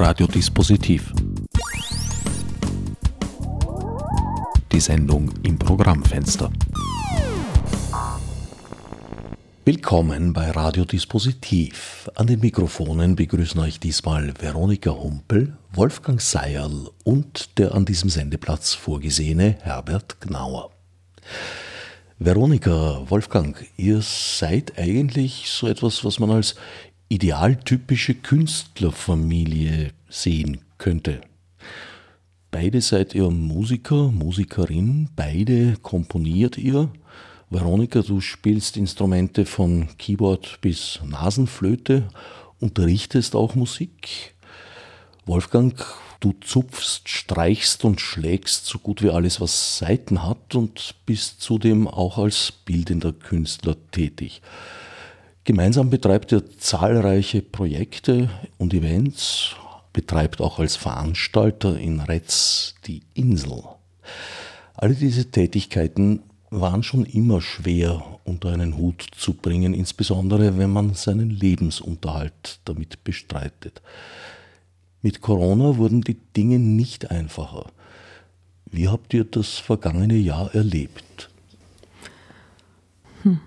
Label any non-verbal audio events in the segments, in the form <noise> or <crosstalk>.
Radiodispositiv. Die Sendung im Programmfenster. Willkommen bei Radiodispositiv. An den Mikrofonen begrüßen euch diesmal Veronika Humpel, Wolfgang Seierl und der an diesem Sendeplatz vorgesehene Herbert Gnauer. Veronika, Wolfgang, ihr seid eigentlich so etwas, was man als idealtypische Künstlerfamilie sehen könnte. Beide seid ihr Musiker, Musikerin, beide komponiert ihr. Veronika, du spielst Instrumente von Keyboard bis Nasenflöte, unterrichtest auch Musik. Wolfgang, du zupfst, streichst und schlägst so gut wie alles, was Seiten hat und bist zudem auch als bildender Künstler tätig. Gemeinsam betreibt er zahlreiche Projekte und Events, betreibt auch als Veranstalter in Retz die Insel. Alle diese Tätigkeiten waren schon immer schwer unter einen Hut zu bringen, insbesondere wenn man seinen Lebensunterhalt damit bestreitet. Mit Corona wurden die Dinge nicht einfacher. Wie habt ihr das vergangene Jahr erlebt? Hm.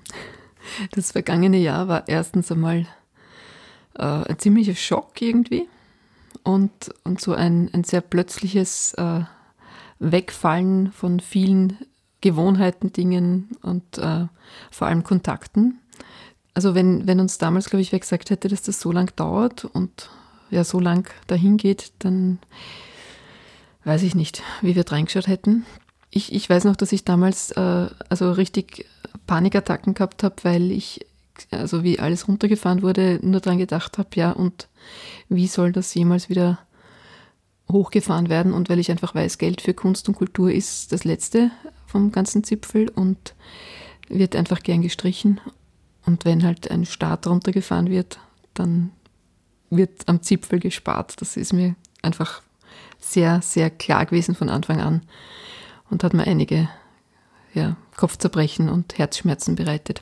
Das vergangene Jahr war erstens einmal äh, ein ziemlicher Schock irgendwie und, und so ein, ein sehr plötzliches äh, Wegfallen von vielen Gewohnheiten, Dingen und äh, vor allem Kontakten. Also wenn, wenn uns damals, glaube ich, wer gesagt hätte, dass das so lang dauert und ja so lang dahin geht, dann weiß ich nicht, wie wir reingeschaut hätten. Ich, ich weiß noch, dass ich damals äh, also richtig Panikattacken gehabt habe, weil ich, also wie alles runtergefahren wurde, nur daran gedacht habe, ja, und wie soll das jemals wieder hochgefahren werden? Und weil ich einfach weiß, Geld für Kunst und Kultur ist das Letzte vom ganzen Zipfel und wird einfach gern gestrichen. Und wenn halt ein Start runtergefahren wird, dann wird am Zipfel gespart. Das ist mir einfach sehr, sehr klar gewesen von Anfang an und hat mir einige ja, Kopfzerbrechen und Herzschmerzen bereitet.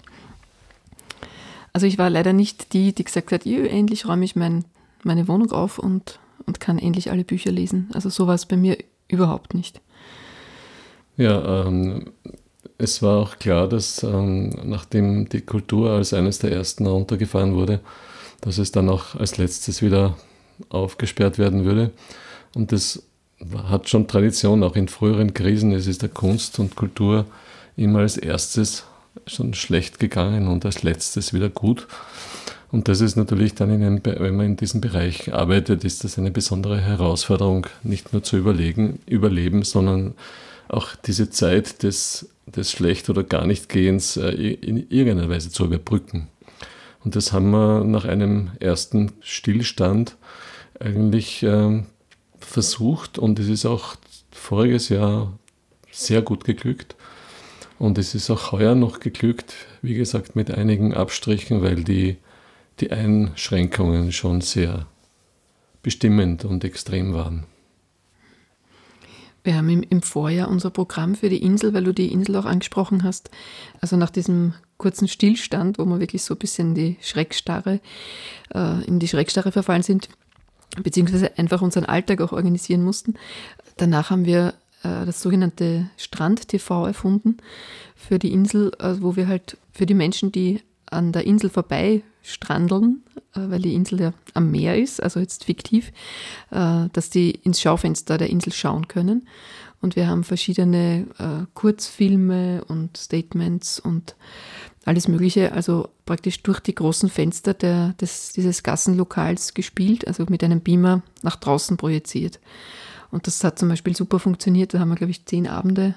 Also ich war leider nicht die, die gesagt hat, endlich räume ich mein, meine Wohnung auf und, und kann endlich alle Bücher lesen. Also so war es bei mir überhaupt nicht. Ja, ähm, es war auch klar, dass ähm, nachdem die Kultur als eines der ersten runtergefahren wurde, dass es dann auch als letztes wieder aufgesperrt werden würde. Und das hat schon Tradition, auch in früheren Krisen. Es ist der Kunst und Kultur immer als erstes schon schlecht gegangen und als letztes wieder gut. Und das ist natürlich dann, in einem, wenn man in diesem Bereich arbeitet, ist das eine besondere Herausforderung, nicht nur zu überlegen, überleben, sondern auch diese Zeit des, des Schlecht- oder gar nicht Gehens äh, in irgendeiner Weise zu überbrücken. Und das haben wir nach einem ersten Stillstand eigentlich ähm, versucht und es ist auch voriges Jahr sehr gut geglückt. Und es ist auch heuer noch geglückt, wie gesagt, mit einigen Abstrichen, weil die, die Einschränkungen schon sehr bestimmend und extrem waren. Wir haben im, Vorjahr unser Programm für die Insel, weil du die Insel auch angesprochen hast, also nach diesem kurzen Stillstand, wo wir wirklich so ein bisschen die Schreckstarre, äh, in die Schreckstarre verfallen sind, beziehungsweise einfach unseren Alltag auch organisieren mussten. Danach haben wir äh, das sogenannte Strand-TV erfunden für die Insel, äh, wo wir halt für die Menschen, die an der Insel vorbei strandeln, äh, weil die Insel ja am Meer ist, also jetzt fiktiv, dass die ins Schaufenster der Insel schauen können. Und wir haben verschiedene Kurzfilme und Statements und alles Mögliche, also praktisch durch die großen Fenster der, des, dieses Gassenlokals gespielt, also mit einem Beamer nach draußen projiziert. Und das hat zum Beispiel super funktioniert. Da haben wir, glaube ich, zehn Abende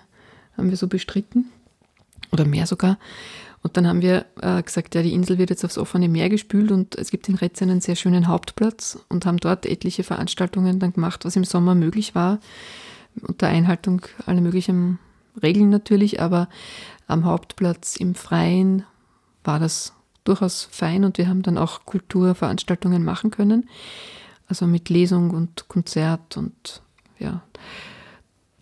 haben wir so bestritten oder mehr sogar. Und dann haben wir äh, gesagt, ja, die Insel wird jetzt aufs offene Meer gespült und es gibt in Retz einen sehr schönen Hauptplatz und haben dort etliche Veranstaltungen dann gemacht, was im Sommer möglich war, unter Einhaltung aller möglichen Regeln natürlich, aber am Hauptplatz im Freien war das durchaus fein und wir haben dann auch Kulturveranstaltungen machen können. Also mit Lesung und Konzert und ja.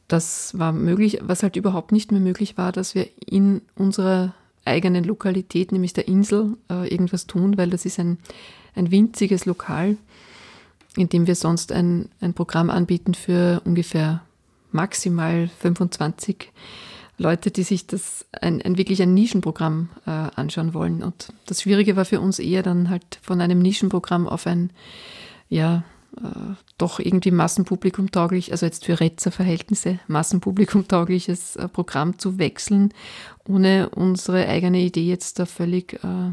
Das war möglich. Was halt überhaupt nicht mehr möglich war, dass wir in unserer eigenen Lokalität, nämlich der Insel, äh, irgendwas tun, weil das ist ein, ein winziges Lokal. indem wir sonst ein, ein Programm anbieten für ungefähr maximal 25 Leute, die sich das ein, ein wirklich ein Nischenprogramm äh, anschauen wollen. Und das Schwierige war für uns eher dann halt von einem Nischenprogramm auf ein, ja, äh, doch irgendwie Massenpublikum tauglich, also jetzt für Retzer-Verhältnisse, Massenpublikum taugliches äh, Programm zu wechseln, ohne unsere eigene Idee jetzt da völlig äh,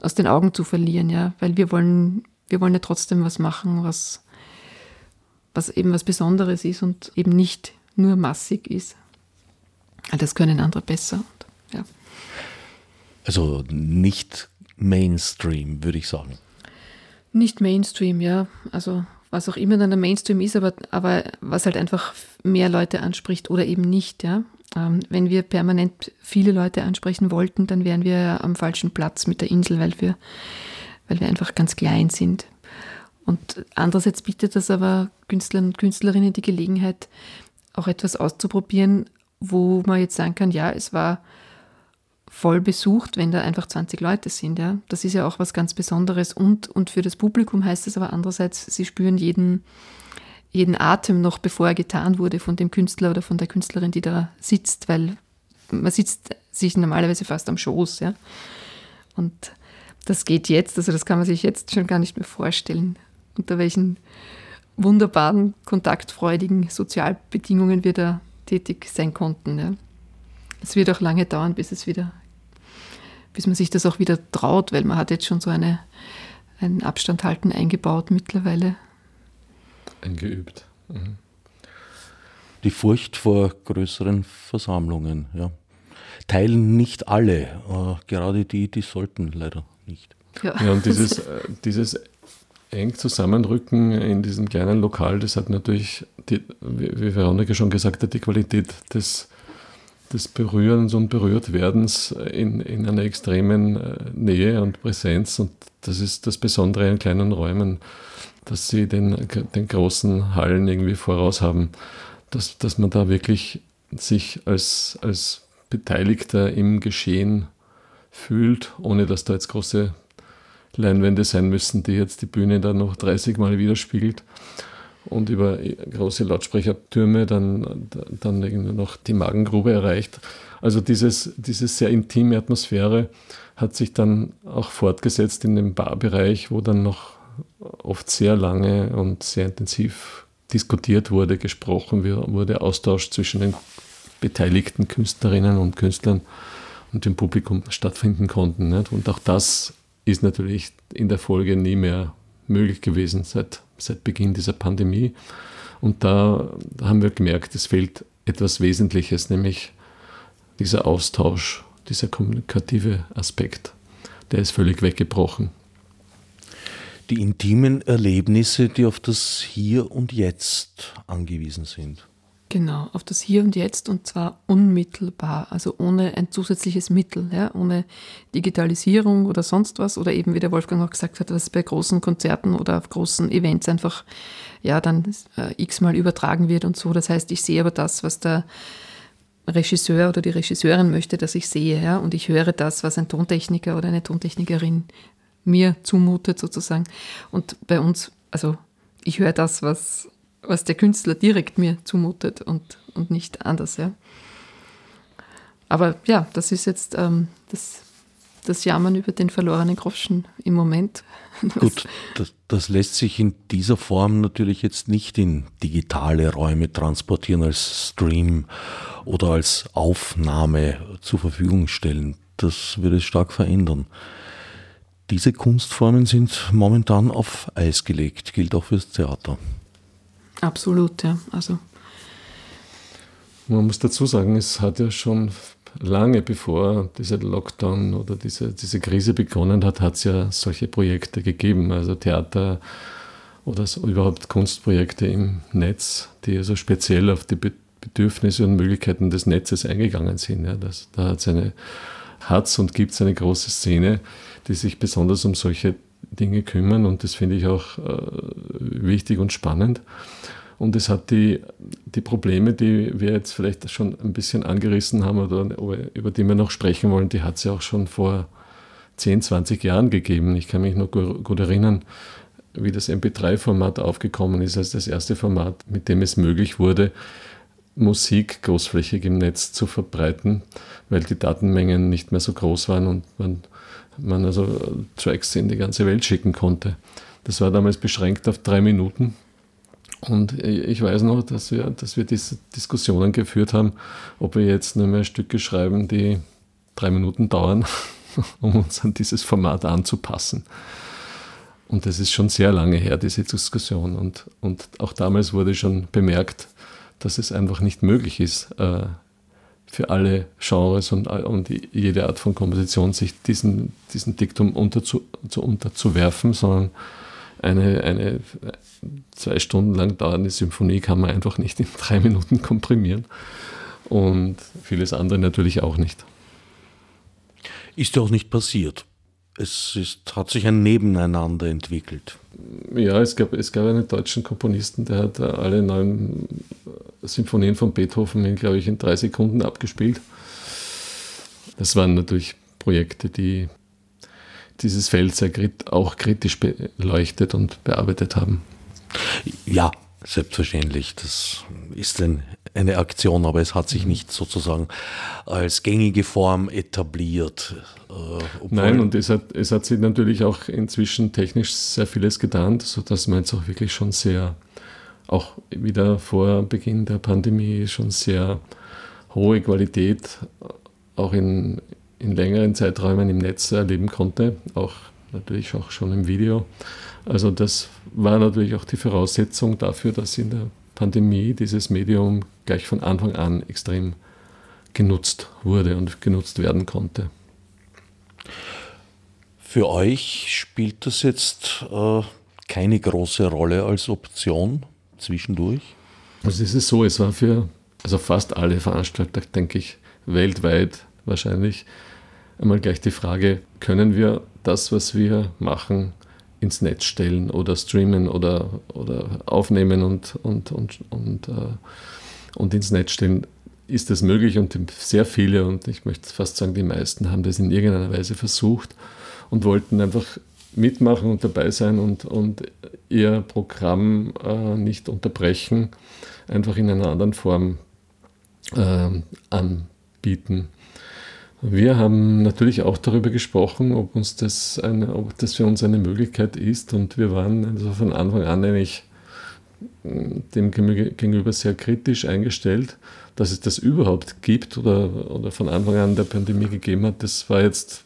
aus den Augen zu verlieren, ja, weil wir wollen, wir wollen ja trotzdem was machen, was, was eben was Besonderes ist und eben nicht nur massig ist. Das können andere besser. Und, ja. Also nicht Mainstream, würde ich sagen. Nicht Mainstream, ja. Also was auch immer dann der Mainstream ist, aber, aber was halt einfach mehr Leute anspricht oder eben nicht, ja. Ähm, wenn wir permanent viele Leute ansprechen wollten, dann wären wir am falschen Platz mit der Insel, weil wir, weil wir einfach ganz klein sind. Und andererseits bietet das aber Künstlern und Künstlerinnen die Gelegenheit, auch etwas auszuprobieren, wo man jetzt sagen kann, ja, es war voll besucht, wenn da einfach 20 Leute sind. Ja? Das ist ja auch was ganz Besonderes. Und, und für das Publikum heißt es aber andererseits, sie spüren jeden, jeden Atem noch, bevor er getan wurde von dem Künstler oder von der Künstlerin, die da sitzt, weil man sitzt sich normalerweise fast am Schoß. Ja? Und das geht jetzt, also das kann man sich jetzt schon gar nicht mehr vorstellen, unter welchen wunderbaren, kontaktfreudigen Sozialbedingungen wir da tätig sein konnten. Ja. Es wird auch lange dauern, bis es wieder, bis man sich das auch wieder traut, weil man hat jetzt schon so eine, ein Abstand halten eingebaut mittlerweile. Eingeübt. Mhm. Die Furcht vor größeren Versammlungen, ja. Teilen nicht alle, äh, gerade die, die sollten leider nicht. Ja, ja und dieses, <laughs> äh, dieses eng zusammenrücken in diesem kleinen Lokal, das hat natürlich, die, wie Veronika schon gesagt hat, die Qualität des, des Berührens und Berührtwerdens in, in einer extremen äh, Nähe und Präsenz. Und das ist das Besondere in kleinen Räumen, dass sie den, den großen Hallen irgendwie voraus haben, dass, dass man da wirklich sich als, als Beteiligter im Geschehen fühlt, ohne dass da jetzt große Leinwände sein müssen, die jetzt die Bühne dann noch 30 Mal widerspiegelt und über große Lautsprechertürme dann, dann irgendwie noch die Magengrube erreicht. Also dieses, diese sehr intime Atmosphäre hat sich dann auch fortgesetzt in dem Barbereich, wo dann noch oft sehr lange und sehr intensiv diskutiert wurde, gesprochen wurde, Austausch zwischen den beteiligten Künstlerinnen und Künstlern und dem Publikum stattfinden konnten. Und auch das ist natürlich in der Folge nie mehr möglich gewesen seit, seit Beginn dieser Pandemie. Und da haben wir gemerkt, es fehlt etwas Wesentliches, nämlich dieser Austausch, dieser kommunikative Aspekt, der ist völlig weggebrochen. Die intimen Erlebnisse, die auf das Hier und Jetzt angewiesen sind. Genau, auf das Hier und Jetzt und zwar unmittelbar, also ohne ein zusätzliches Mittel, ja, ohne Digitalisierung oder sonst was oder eben, wie der Wolfgang auch gesagt hat, was bei großen Konzerten oder auf großen Events einfach ja dann äh, x-mal übertragen wird und so. Das heißt, ich sehe aber das, was der Regisseur oder die Regisseurin möchte, dass ich sehe, ja, und ich höre das, was ein Tontechniker oder eine Tontechnikerin mir zumutet sozusagen. Und bei uns, also ich höre das, was was der Künstler direkt mir zumutet und, und nicht anders. Ja. Aber ja, das ist jetzt ähm, das, das Jammern über den verlorenen Groschen im Moment. <laughs> Gut, das, das, lässt sich in dieser Form natürlich jetzt nicht in digitale Räume transportieren als Stream oder als Aufnahme zur Verfügung stellen. Das würde es stark verändern. Diese Kunstformen sind momentan auf Eis gelegt, gilt auch fürs Theater. Absolut, ja. Also. Man muss dazu sagen, es hat ja schon lange bevor dieser Lockdown oder diese, diese Krise begonnen hat, hat es ja solche Projekte gegeben, also Theater oder so, überhaupt Kunstprojekte im Netz, die also speziell auf die Bedürfnisse und Möglichkeiten des Netzes eingegangen sind. Ja, das, da hat es und gibt es eine große Szene, die sich besonders um solche Dinge kümmern und das finde ich auch äh, wichtig und spannend. Und es hat die, die Probleme, die wir jetzt vielleicht schon ein bisschen angerissen haben oder über die wir noch sprechen wollen, die hat es ja auch schon vor 10, 20 Jahren gegeben. Ich kann mich noch gut erinnern, wie das MP3-Format aufgekommen ist, als das erste Format, mit dem es möglich wurde, Musik großflächig im Netz zu verbreiten, weil die Datenmengen nicht mehr so groß waren und man, man also Tracks in die ganze Welt schicken konnte. Das war damals beschränkt auf drei Minuten. Und ich weiß noch, dass wir, dass wir diese Diskussionen geführt haben, ob wir jetzt nur mehr Stücke schreiben, die drei Minuten dauern, <laughs> um uns an dieses Format anzupassen. Und das ist schon sehr lange her, diese Diskussion. Und, und auch damals wurde schon bemerkt, dass es einfach nicht möglich ist, äh, für alle Genres und, und jede Art von Komposition sich diesen, diesen Diktum unterzu, zu, unterzuwerfen, sondern eine, eine zwei Stunden lang dauernde Symphonie kann man einfach nicht in drei Minuten komprimieren. Und vieles andere natürlich auch nicht. Ist ja auch nicht passiert es ist, hat sich ein Nebeneinander entwickelt. Ja, es gab, es gab einen deutschen Komponisten, der hat alle neun Symphonien von Beethoven, in, glaube ich, in drei Sekunden abgespielt. Das waren natürlich Projekte, die dieses Feld sehr auch kritisch beleuchtet und bearbeitet haben. Ja, selbstverständlich. Das ist ein, eine Aktion, aber es hat sich nicht sozusagen als gängige Form etabliert. Äh, Nein, und es hat, es hat sich natürlich auch inzwischen technisch sehr vieles getan, sodass man jetzt auch wirklich schon sehr, auch wieder vor Beginn der Pandemie, schon sehr hohe Qualität auch in, in längeren Zeiträumen im Netz erleben konnte, auch natürlich auch schon im Video. Also das war natürlich auch die Voraussetzung dafür, dass in der Pandemie dieses Medium gleich von Anfang an extrem genutzt wurde und genutzt werden konnte. Für euch spielt das jetzt äh, keine große Rolle als Option zwischendurch? Also es ist so, es war für also fast alle Veranstalter, denke ich, weltweit wahrscheinlich einmal gleich die Frage, können wir das, was wir machen, ins Netz stellen oder streamen oder, oder aufnehmen und, und, und, und, äh, und ins Netz stellen, ist das möglich und sehr viele und ich möchte fast sagen, die meisten haben das in irgendeiner Weise versucht und wollten einfach mitmachen und dabei sein und, und ihr Programm äh, nicht unterbrechen, einfach in einer anderen Form äh, anbieten. Wir haben natürlich auch darüber gesprochen, ob, uns das eine, ob das für uns eine Möglichkeit ist und wir waren also von Anfang an eigentlich hm, dem gegenüber sehr kritisch eingestellt, dass es das überhaupt gibt oder, oder von Anfang an der Pandemie gegeben hat. Das war jetzt,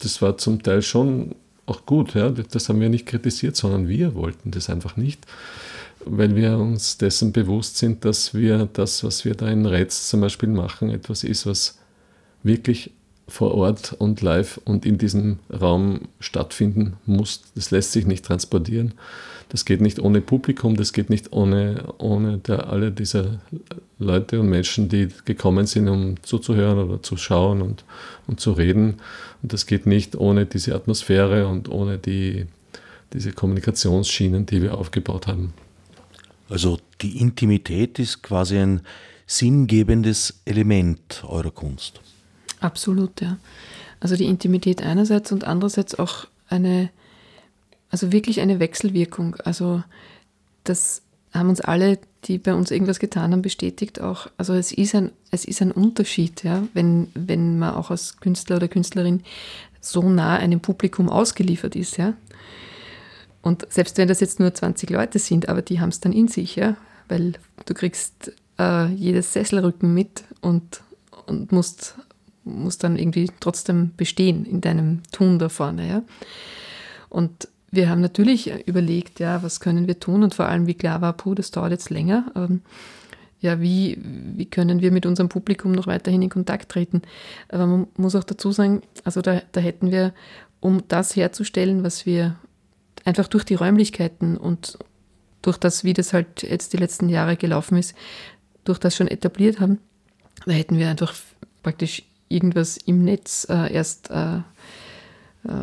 das war zum Teil schon auch gut. Ja? Das haben wir nicht kritisiert, sondern wir wollten das einfach nicht, weil wir uns dessen bewusst sind, dass wir das, was wir da in Retz zum Beispiel machen, etwas ist, was wirklich vor Ort und live und in diesem Raum stattfinden muss. Das lässt sich nicht transportieren. Das geht nicht ohne Publikum, das geht nicht ohne, ohne der, alle diese Leute und Menschen, die gekommen sind, um zuzuhören oder zu schauen und, und zu reden. Und das geht nicht ohne diese Atmosphäre und ohne die, diese Kommunikationsschienen, die wir aufgebaut haben. Also die Intimität ist quasi ein sinngebendes Element eurer Kunst. Absolut, ja. Also die Intimität einerseits und andererseits auch eine, also wirklich eine Wechselwirkung. Also das haben uns alle, die bei uns irgendwas getan haben, bestätigt auch. Also es ist ein, es ist ein Unterschied, ja, wenn, wenn man auch als Künstler oder Künstlerin so nah einem Publikum ausgeliefert ist, ja. Und selbst wenn das jetzt nur 20 Leute sind, aber die haben es dann in sich, ja, weil du kriegst äh, jedes Sesselrücken mit und, und musst muss dann irgendwie trotzdem bestehen in deinem Tun da vorne. Ja? Und wir haben natürlich überlegt, ja, was können wir tun und vor allem, wie klar war, puh, das dauert jetzt länger. Ähm, ja, wie, wie können wir mit unserem Publikum noch weiterhin in Kontakt treten? Aber man muss auch dazu sagen, also da, da hätten wir, um das herzustellen, was wir einfach durch die Räumlichkeiten und durch das, wie das halt jetzt die letzten Jahre gelaufen ist, durch das schon etabliert haben, da hätten wir einfach praktisch irgendwas im Netz äh, erst, äh, äh,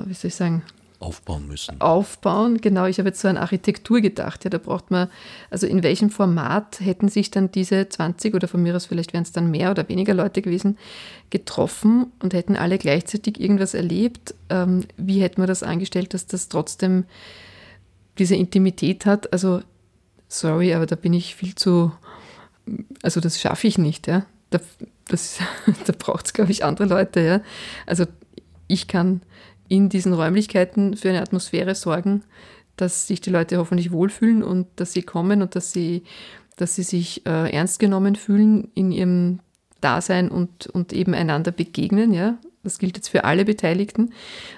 wie soll ich sagen, aufbauen müssen. Aufbauen, genau. Ich habe jetzt so an Architektur gedacht. Ja, da braucht man, also in welchem Format hätten sich dann diese 20 oder von mir aus vielleicht wären es dann mehr oder weniger Leute gewesen, getroffen und hätten alle gleichzeitig irgendwas erlebt. Ähm, wie hätten wir das angestellt, dass das trotzdem diese Intimität hat. Also, sorry, aber da bin ich viel zu, also das schaffe ich nicht, ja. Da, <laughs> da braucht es, glaube ich, andere Leute, ja. Also ich kann in diesen Räumlichkeiten für eine Atmosphäre sorgen, dass sich die Leute hoffentlich wohlfühlen und dass sie kommen und dass sie, dass sie sich äh, ernst genommen fühlen in ihrem Dasein und, und eben einander begegnen. Ja? Das gilt jetzt für alle Beteiligten,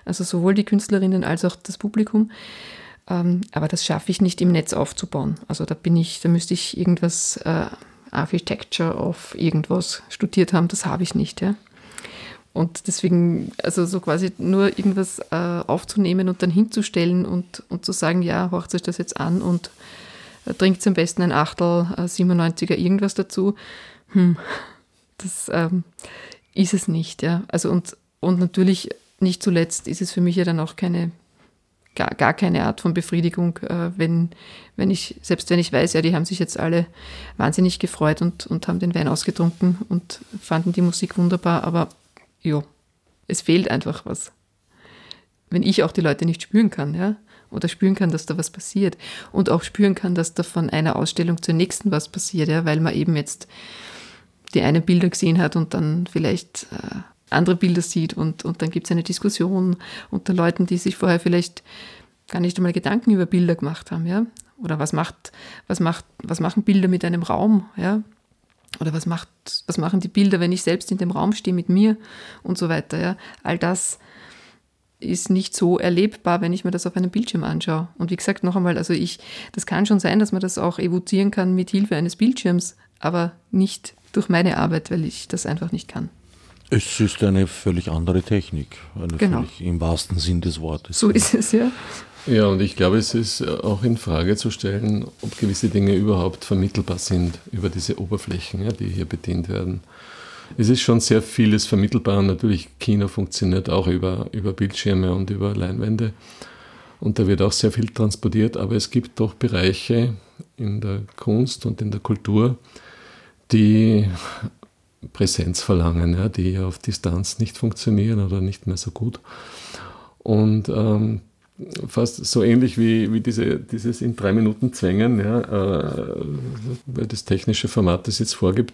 also sowohl die Künstlerinnen als auch das Publikum. Ähm, aber das schaffe ich nicht im Netz aufzubauen. Also da bin ich, da müsste ich irgendwas äh, Architecture of irgendwas studiert haben, das habe ich nicht. Ja? Und deswegen, also so quasi nur irgendwas äh, aufzunehmen und dann hinzustellen und, und zu sagen, ja, horcht euch das jetzt an und äh, trinkt am besten ein Achtel äh, 97er irgendwas dazu. Hm, das ähm, ist es nicht, ja. Also und, und natürlich nicht zuletzt ist es für mich ja dann auch keine, gar, gar keine Art von Befriedigung, äh, wenn, wenn ich, selbst wenn ich weiß, ja, die haben sich jetzt alle wahnsinnig gefreut und, und haben den Wein ausgetrunken und fanden die Musik wunderbar, aber ja, es fehlt einfach was. Wenn ich auch die Leute nicht spüren kann, ja, oder spüren kann, dass da was passiert und auch spüren kann, dass da von einer Ausstellung zur nächsten was passiert, ja, weil man eben jetzt die einen Bilder gesehen hat und dann vielleicht äh, andere Bilder sieht und, und dann gibt es eine Diskussion unter Leuten, die sich vorher vielleicht gar nicht einmal Gedanken über Bilder gemacht haben, ja. Oder was macht, was macht, was machen Bilder mit einem Raum, ja? Oder was, macht, was machen die Bilder, wenn ich selbst in dem Raum stehe mit mir und so weiter. Ja? All das ist nicht so erlebbar, wenn ich mir das auf einem Bildschirm anschaue. Und wie gesagt, noch einmal, also ich, das kann schon sein, dass man das auch evozieren kann mit Hilfe eines Bildschirms, aber nicht durch meine Arbeit, weil ich das einfach nicht kann. Es ist eine völlig andere Technik, eine genau. völlig im wahrsten Sinn des Wortes. So ist es, ja. Ja, und ich glaube, es ist auch in Frage zu stellen, ob gewisse Dinge überhaupt vermittelbar sind über diese Oberflächen, ja, die hier bedient werden. Es ist schon sehr vieles vermittelbar und natürlich Kino funktioniert auch über, über Bildschirme und über Leinwände. Und da wird auch sehr viel transportiert, aber es gibt doch Bereiche in der Kunst und in der Kultur, die Präsenz verlangen, ja, die auf Distanz nicht funktionieren oder nicht mehr so gut. Und ähm, fast so ähnlich wie, wie diese, dieses in drei Minuten Zwängen, ja, äh, weil das technische Format das jetzt vorgibt.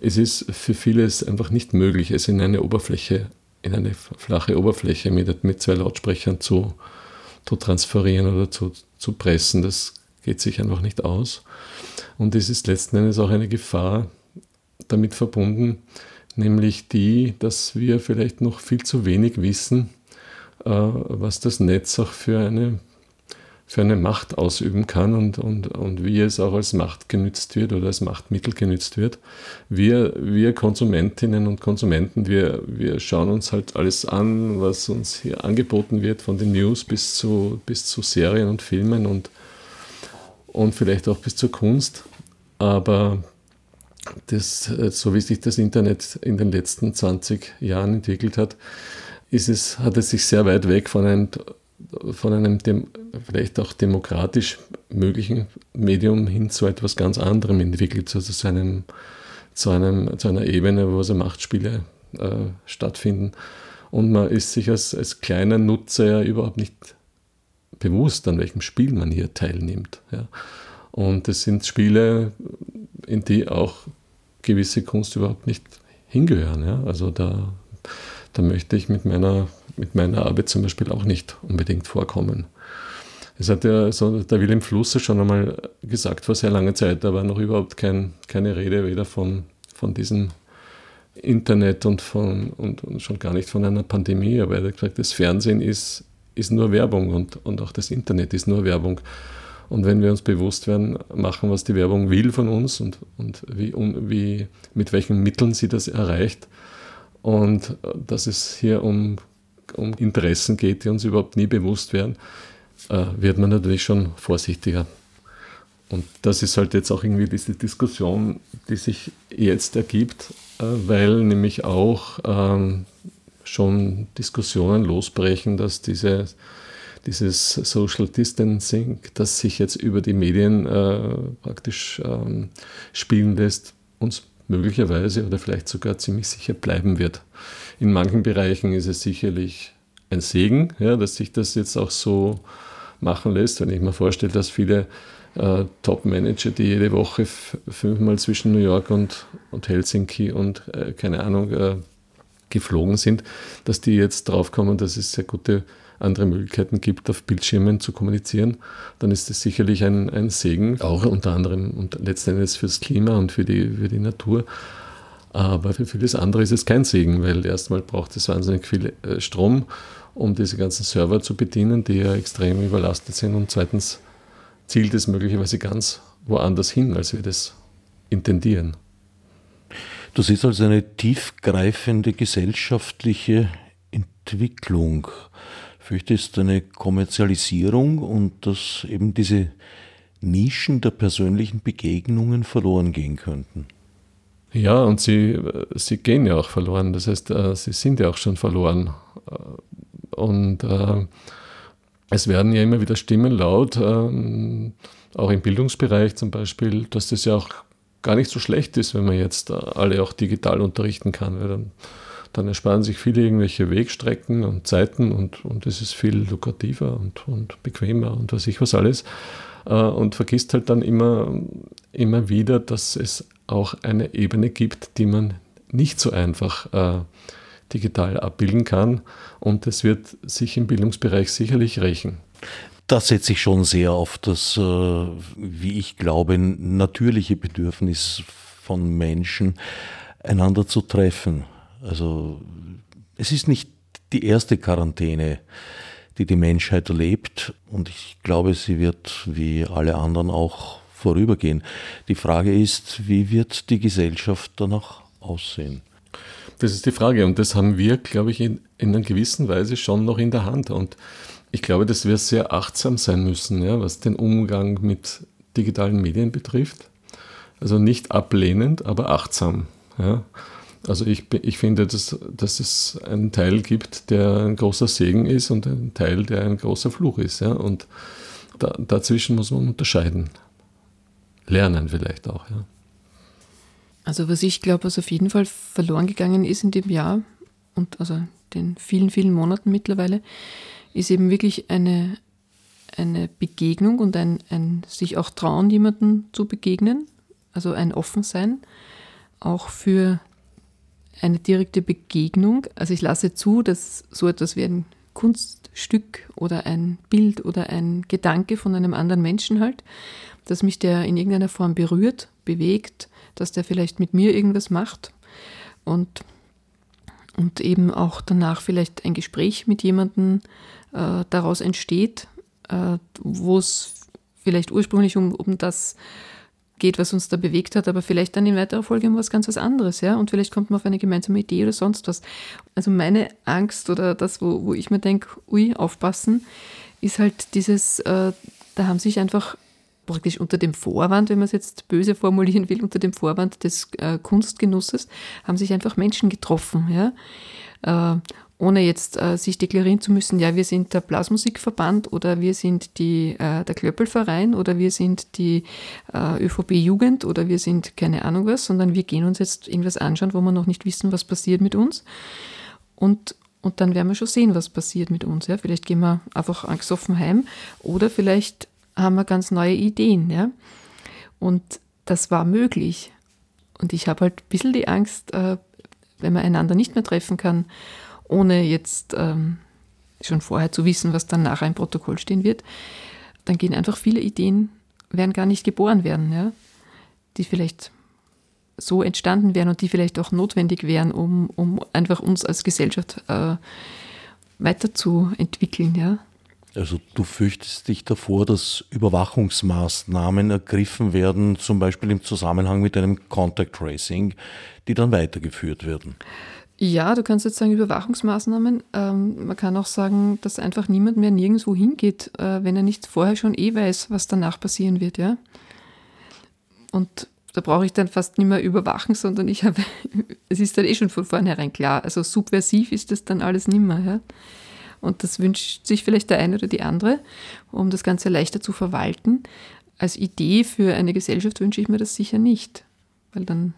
Es ist für vieles einfach nicht möglich, es in eine Oberfläche, in eine flache Oberfläche mit, mit zwei Lautsprechern zu, zu transferieren oder zu, zu pressen. Das geht sich einfach nicht aus. Und es ist letzten Endes auch eine Gefahr damit verbunden, nämlich die, dass wir vielleicht noch viel zu wenig wissen, äh, was das Netz auch für eine, für eine Macht ausüben kann und, und, und wie es auch als Macht genützt wird oder als Machtmittel genützt wird. Wir, wir Konsumentinnen und Konsumenten, wir, wir schauen uns halt alles an, was uns hier angeboten wird, von den News bis zu, bis zu Serien und Filmen und, und vielleicht auch bis zur Kunst. Aber das, so wie sich das Internet in den letzten 20 Jahren entwickelt hat, ist es, hat es sich sehr weit weg von einem, von einem dem, vielleicht auch demokratisch möglichen Medium hin zu etwas ganz anderem entwickelt, also zu, einem, zu, einem, zu einer Ebene, wo so Machtspiele äh, stattfinden. Und man ist sich als, als kleiner Nutzer ja überhaupt nicht bewusst, an welchem Spiel man hier teilnimmt. Ja. Und es sind Spiele, in die auch gewisse Kunst überhaupt nicht hingehören. Ja. Also da da möchte ich mit meiner, mit meiner Arbeit zum Beispiel auch nicht unbedingt vorkommen. Es hat ja so der Wilhelm Flusser schon einmal gesagt vor sehr langer Zeit, da war noch überhaupt kein, keine Rede weder von, von diesem Internet und, von, und, und schon gar nicht von einer Pandemie, aber er hat gesagt, das Fernsehen ist, ist nur Werbung und, und auch das Internet ist nur Werbung. Und wenn wir uns bewusst werden, machen, was die Werbung will von uns und, und wie, um, wie, mit welchen Mitteln sie das erreicht, und äh, dass es hier um, um Interessen geht, die uns überhaupt nie bewusst werden, äh, wird man natürlich schon vorsichtiger. Und das ist halt jetzt auch irgendwie diese Diskussion, die sich jetzt ergibt, äh, weil nämlich auch ähm, schon Diskussionen losbrechen, dass diese, dieses Social Distancing, das sich jetzt über die Medien äh, praktisch ähm, spielen lässt, uns möglicherweise oder vielleicht sogar ziemlich sicher bleiben wird. In manchen Bereichen ist es sicherlich ein Segen, ja, dass sich das jetzt auch so machen lässt. Wenn ich mir vorstelle, dass viele äh, Top-Manager, die jede Woche fünfmal zwischen New York und, und Helsinki und äh, keine Ahnung äh, geflogen sind, dass die jetzt draufkommen, dass es sehr gute andere Möglichkeiten gibt, auf Bildschirmen zu kommunizieren, dann ist das sicherlich ein, ein Segen, auch unter anderem und letztendlich fürs Klima und für die, für die Natur. Aber für vieles andere ist es kein Segen, weil erstmal braucht es wahnsinnig viel äh, Strom, um diese ganzen Server zu bedienen, die ja extrem überlastet sind. Und zweitens zielt es möglicherweise ganz woanders hin, als wir das intendieren. Du siehst also eine tiefgreifende gesellschaftliche Entwicklung. Fürchtest eine Kommerzialisierung und dass eben diese Nischen der persönlichen Begegnungen verloren gehen könnten. Ja, und sie, sie gehen ja auch verloren. Das heißt, äh, sie sind ja auch schon verloren. Äh, und äh, es werden ja immer wieder Stimmen laut, ähm, auch im Bildungsbereich zum Beispiel, dass das ja auch gar nicht so schlecht ist, wenn man jetzt alle auch digital unterrichten kann, weil dann, dann ersparen sich viele irgendwelche Wegstrecken und Zeiten und, und es ist viel lukrativer und, und bequemer und was ich was alles. Und vergisst halt dann immer, immer wieder, dass es auch eine Ebene gibt, die man nicht so einfach äh, digital abbilden kann. Und das wird sich im Bildungsbereich sicherlich rächen. Das setzt sich schon sehr auf das, äh, wie ich glaube, natürliche Bedürfnis von Menschen, einander zu treffen. Also es ist nicht die erste Quarantäne, die die Menschheit erlebt und ich glaube, sie wird wie alle anderen auch vorübergehen. Die Frage ist, wie wird die Gesellschaft danach aussehen? Das ist die Frage und das haben wir, glaube ich, in, in einer gewissen Weise schon noch in der Hand. Und ich glaube, dass wir sehr achtsam sein müssen, ja, was den Umgang mit digitalen Medien betrifft. Also nicht ablehnend, aber achtsam. Ja. Also ich, ich finde, dass, dass es einen Teil gibt, der ein großer Segen ist und einen Teil, der ein großer Fluch ist. Ja. Und da, dazwischen muss man unterscheiden lernen vielleicht auch. Ja. Also was ich glaube, was auf jeden Fall verloren gegangen ist in dem Jahr und also den vielen, vielen Monaten mittlerweile, ist eben wirklich eine, eine Begegnung und ein, ein sich auch trauen, jemandem zu begegnen, also ein Offensein, auch für eine direkte Begegnung. Also ich lasse zu, dass so etwas wie ein Kunststück oder ein Bild oder ein Gedanke von einem anderen Menschen halt dass mich der in irgendeiner Form berührt, bewegt, dass der vielleicht mit mir irgendwas macht und, und eben auch danach vielleicht ein Gespräch mit jemandem äh, daraus entsteht, äh, wo es vielleicht ursprünglich um, um das geht, was uns da bewegt hat, aber vielleicht dann in weiterer Folge um was ganz was anderes, ja, und vielleicht kommt man auf eine gemeinsame Idee oder sonst was. Also meine Angst oder das, wo, wo ich mir denke, ui, aufpassen, ist halt dieses, äh, da haben sich einfach praktisch unter dem Vorwand, wenn man es jetzt böse formulieren will, unter dem Vorwand des äh, Kunstgenusses, haben sich einfach Menschen getroffen, ja. Äh, ohne jetzt äh, sich deklarieren zu müssen, ja, wir sind der Blasmusikverband oder wir sind die, äh, der Klöppelverein oder wir sind die äh, ÖVP-Jugend oder wir sind keine Ahnung was, sondern wir gehen uns jetzt irgendwas anschauen, wo wir noch nicht wissen, was passiert mit uns. Und, und dann werden wir schon sehen, was passiert mit uns. Ja? Vielleicht gehen wir einfach angstoffen heim oder vielleicht haben wir ganz neue Ideen. Ja? Und das war möglich. Und ich habe halt ein bisschen die Angst, äh, wenn man einander nicht mehr treffen kann, ohne jetzt ähm, schon vorher zu wissen, was dann nachher im Protokoll stehen wird, dann gehen einfach viele Ideen, werden gar nicht geboren werden, ja? die vielleicht so entstanden wären und die vielleicht auch notwendig wären, um, um einfach uns als Gesellschaft äh, weiterzuentwickeln. Ja? Also du fürchtest dich davor, dass Überwachungsmaßnahmen ergriffen werden, zum Beispiel im Zusammenhang mit einem Contact Tracing, die dann weitergeführt werden. Ja, du kannst jetzt sagen Überwachungsmaßnahmen. Ähm, man kann auch sagen, dass einfach niemand mehr nirgendwo hingeht, äh, wenn er nicht vorher schon eh weiß, was danach passieren wird. Ja? Und da brauche ich dann fast nicht mehr überwachen, sondern ich habe, <laughs> es ist dann eh schon von vornherein klar. Also subversiv ist das dann alles nimmer. Ja? Und das wünscht sich vielleicht der eine oder die andere, um das Ganze leichter zu verwalten. Als Idee für eine Gesellschaft wünsche ich mir das sicher nicht, weil dann,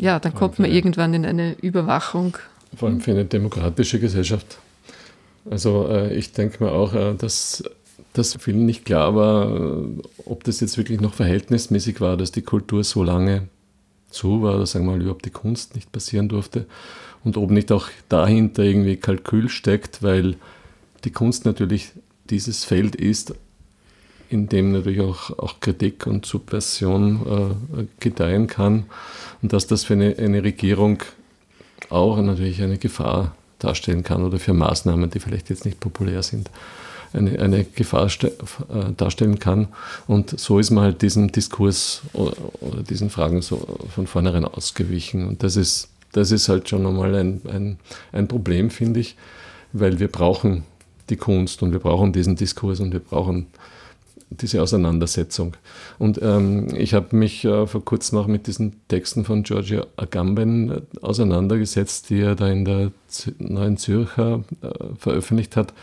ja, dann kommt man irgendwann in eine Überwachung. Vor allem für eine demokratische Gesellschaft. Also äh, ich denke mir auch, äh, dass dass vielen nicht klar war, ob das jetzt wirklich noch verhältnismäßig war, dass die Kultur so lange zu war, oder sagen wir mal überhaupt die Kunst nicht passieren durfte und ob nicht auch dahinter irgendwie Kalkül steckt, weil die Kunst natürlich dieses Feld ist, in dem natürlich auch, auch Kritik und Subversion äh, gedeihen kann und dass das für eine, eine Regierung auch natürlich eine Gefahr darstellen kann oder für Maßnahmen, die vielleicht jetzt nicht populär sind, eine, eine Gefahr äh, darstellen kann. Und so ist man halt diesem Diskurs oder, oder, diesen Fragen so von vornherein ausgewichen. Und das ist, das ist halt schon einmal ein, ein, ein Problem, finde ich, weil wir brauchen die Kunst und wir brauchen diesen Diskurs und wir brauchen diese Auseinandersetzung. Und ähm, ich habe mich äh, vor kurzem auch mit diesen Texten von Giorgio Agamben äh, auseinandergesetzt, die er da in der Z Neuen Zürcher äh, veröffentlicht hat,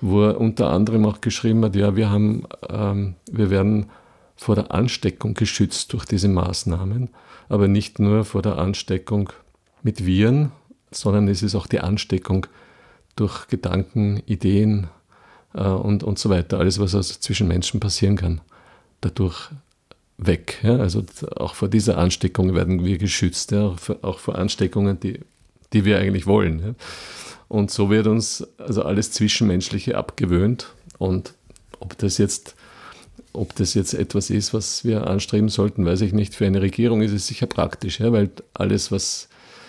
wo er unter anderem auch geschrieben hat, ja, wir haben, ähm, wir werden vor der Ansteckung geschützt durch diese Maßnahmen, aber nicht nur vor der Ansteckung mit Viren, sondern es ist auch die Ansteckung durch Gedanken, Ideen, äh, und, und so weiter. Alles, was also zwischen Menschen passieren kann, dadurch weg. Ja? Also auch vor dieser Ansteckung werden wir geschützt, ja? auch, vor, Ansteckungen, die, die wir eigentlich wollen. Ja? Und so wird uns also alles Zwischenmenschliche abgewöhnt. Und ob das jetzt ob das jetzt etwas ist, was wir anstreben sollten, weiß ich nicht. Für eine Regierung ist es sicher praktisch, ja, weil alles, was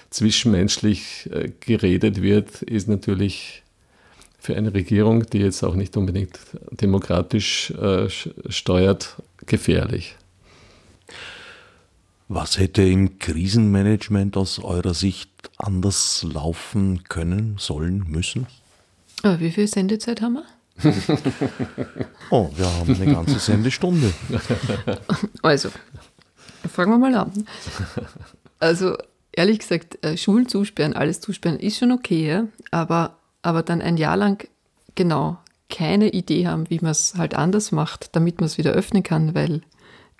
zwischenmenschlich äh, geredet wird, ist natürlich für eine Regierung, die jetzt auch nicht unbedingt demokratisch äh, steuert, gefährlich. Was hätte im Krisenmanagement aus eurer Sicht anders laufen können, sollen, müssen? Ah, wie viel Sendezeit haben wir? <laughs> oh, wir haben eine ganze Sendestunde. <laughs> Also, fangen wir mal an. Also, ehrlich gesagt, äh, Schulen zusperren, alles zusperren, ist schon okay, aber aber dann ein Jahr lang genau keine Idee haben, wie man es halt anders macht, damit man es wieder öffnen kann, weil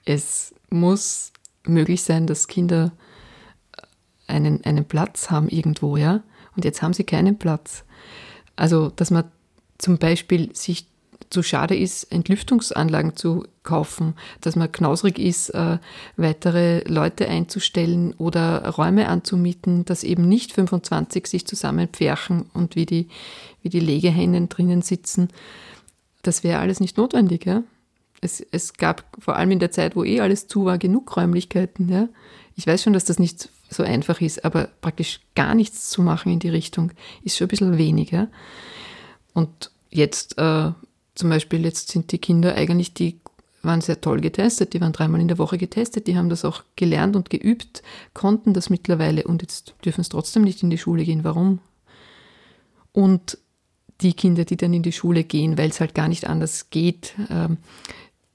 es muss möglich sein, dass Kinder einen, einen Platz haben irgendwo, ja. Und jetzt haben sie keinen Platz. Also, dass man zum Beispiel sich zu schade ist, Entlüftungsanlagen zu kaufen, dass man knausrig ist, äh, weitere Leute einzustellen oder Räume anzumieten, dass eben nicht 25 sich zusammenpferchen und wie die, wie die Legehennen drinnen sitzen. Das wäre alles nicht notwendig. Ja? Es, es gab vor allem in der Zeit, wo eh alles zu war, genug Räumlichkeiten. Ja? Ich weiß schon, dass das nicht so einfach ist, aber praktisch gar nichts zu machen in die Richtung ist schon ein bisschen weniger. Und jetzt äh, zum Beispiel jetzt sind die Kinder eigentlich, die waren sehr toll getestet, die waren dreimal in der Woche getestet, die haben das auch gelernt und geübt, konnten das mittlerweile und jetzt dürfen es trotzdem nicht in die Schule gehen. Warum? Und die Kinder, die dann in die Schule gehen, weil es halt gar nicht anders geht, ähm,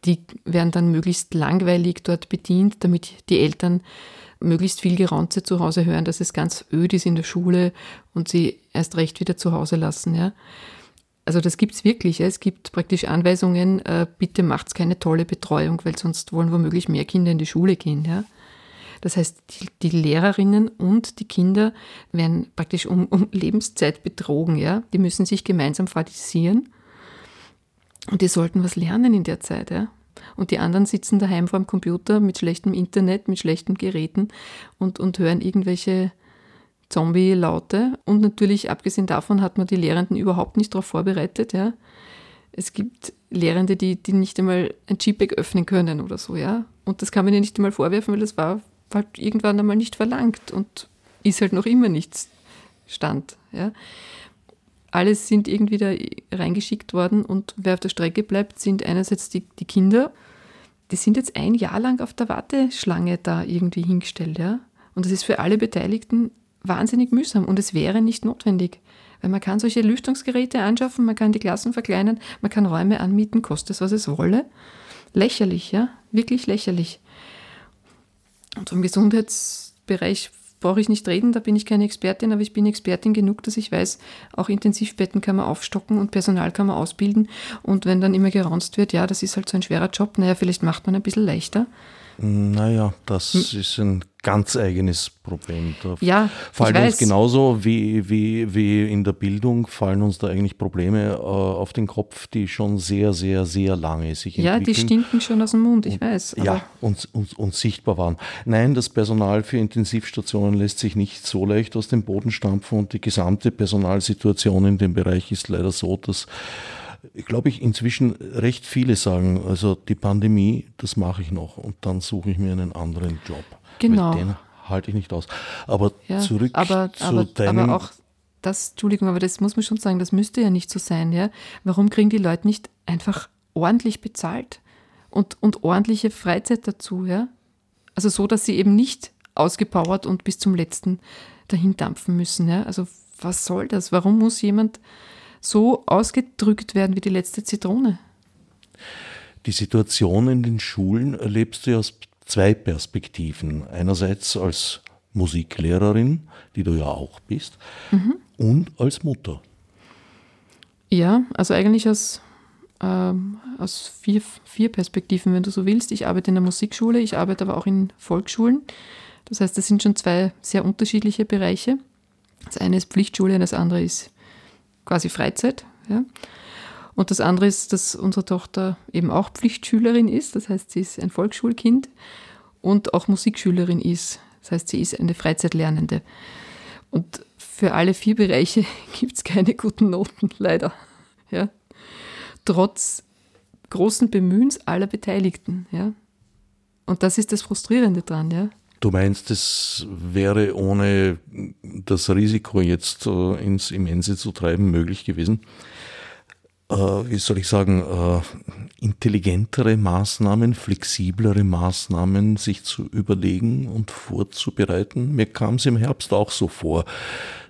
die werden dann möglichst langweilig dort bedient, damit die Eltern möglichst viel Geronze zu Hause hören, dass es ganz öd ist in der Schule und sie erst recht wieder zu Hause lassen. Ja. Also das gibt es wirklich. Es gibt praktisch Anweisungen, äh, bitte macht keine tolle Betreuung, weil sonst wollen womöglich mehr Kinder in die Schule gehen. Ja? Das heißt, die, die, Lehrerinnen und die Kinder werden praktisch um, um, <laughs> Lebenszeit betrogen. Ja? Die müssen sich gemeinsam fadisieren und die sollten was lernen in der Zeit. Ja? Und die anderen sitzen daheim vor dem Computer mit schlechtem Internet, mit schlechten Geräten und, und hören irgendwelche Zombie-Laute. Und natürlich, abgesehen davon, hat man die Lehrenden überhaupt nicht darauf vorbereitet. Ja. Es gibt Lehrende, die, die nicht einmal ein JPEG öffnen können oder so, ja. Und das kann man ja nicht einmal vorwerfen, weil das war halt irgendwann einmal nicht verlangt und ist halt noch immer nicht Stand. Ja. Alles sind irgendwie da reingeschickt worden und wer auf der Strecke bleibt, sind einerseits die, die Kinder, die sind jetzt ein Jahr lang auf der Warteschlange da irgendwie hingestellt, ja. Und das ist für alle Beteiligten wahnsinnig mühsam und es wäre nicht notwendig. Weil man kann solche Lüftungsgeräte anschaffen, man kann die Klassen verkleinern, man kann Räume anmieten, kostet es, was es wolle. Lächerlich, ja, wirklich lächerlich. Und vom Gesundheitsbereich brauche ich nicht reden, da bin ich keine Expertin, aber ich bin Expertin genug, dass ich weiß, auch Intensivbetten kann man aufstocken und Personal kann man ausbilden. Und wenn dann immer geranzt wird, ja, das ist halt so ein schwerer Job, naja, vielleicht macht man ein bisschen leichter. Naja, das hm. ist ein ganz eigenes Problem. Da ja, fallen uns genauso wie, wie, wie in der Bildung, fallen uns da eigentlich Probleme äh, auf den Kopf, die schon sehr, sehr, sehr lange sich ja, entwickeln. Ja, die stinken schon aus dem Mund, ich weiß. ja, und, und, und sichtbar waren. Nein, das Personal für Intensivstationen lässt sich nicht so leicht aus dem Boden stampfen und die gesamte Personalsituation in dem Bereich ist leider so, dass glaube ich, inzwischen recht viele sagen, also die Pandemie, das mache ich noch und dann suche ich mir einen anderen Job. Genau. Weil den halte ich nicht aus. Aber ja, zurück aber, zu aber, deinem... Aber auch das, Entschuldigung, aber das muss man schon sagen, das müsste ja nicht so sein. Ja? Warum kriegen die Leute nicht einfach ordentlich bezahlt und, und ordentliche Freizeit dazu? Ja? Also so, dass sie eben nicht ausgepowert und bis zum letzten dahin dampfen müssen. Ja? Also was soll das? Warum muss jemand so ausgedrückt werden wie die letzte Zitrone. Die Situation in den Schulen erlebst du aus zwei Perspektiven. Einerseits als Musiklehrerin, die du ja auch bist, mhm. und als Mutter. Ja, also eigentlich aus, äh, aus vier, vier Perspektiven, wenn du so willst. Ich arbeite in der Musikschule, ich arbeite aber auch in Volksschulen. Das heißt, das sind schon zwei sehr unterschiedliche Bereiche. Das eine ist Pflichtschule, das andere ist quasi Freizeit. Ja. Und das andere ist, dass unsere Tochter eben auch Pflichtschülerin ist, das heißt, sie ist ein Volksschulkind und auch Musikschülerin ist, das heißt, sie ist eine Freizeitlernende. Und für alle vier Bereiche <laughs> gibt es keine guten Noten, leider. Ja. Trotz großen Bemühens aller Beteiligten. Ja. Und das ist das Frustrierende dran, ja. Du meinst, es wäre ohne das Risiko jetzt äh, ins Immense zu treiben möglich gewesen? Äh, wie soll ich sagen, äh, intelligentere Maßnahmen, flexiblere Maßnahmen sich zu überlegen und vorzubereiten? Mir kam es im Herbst auch so vor,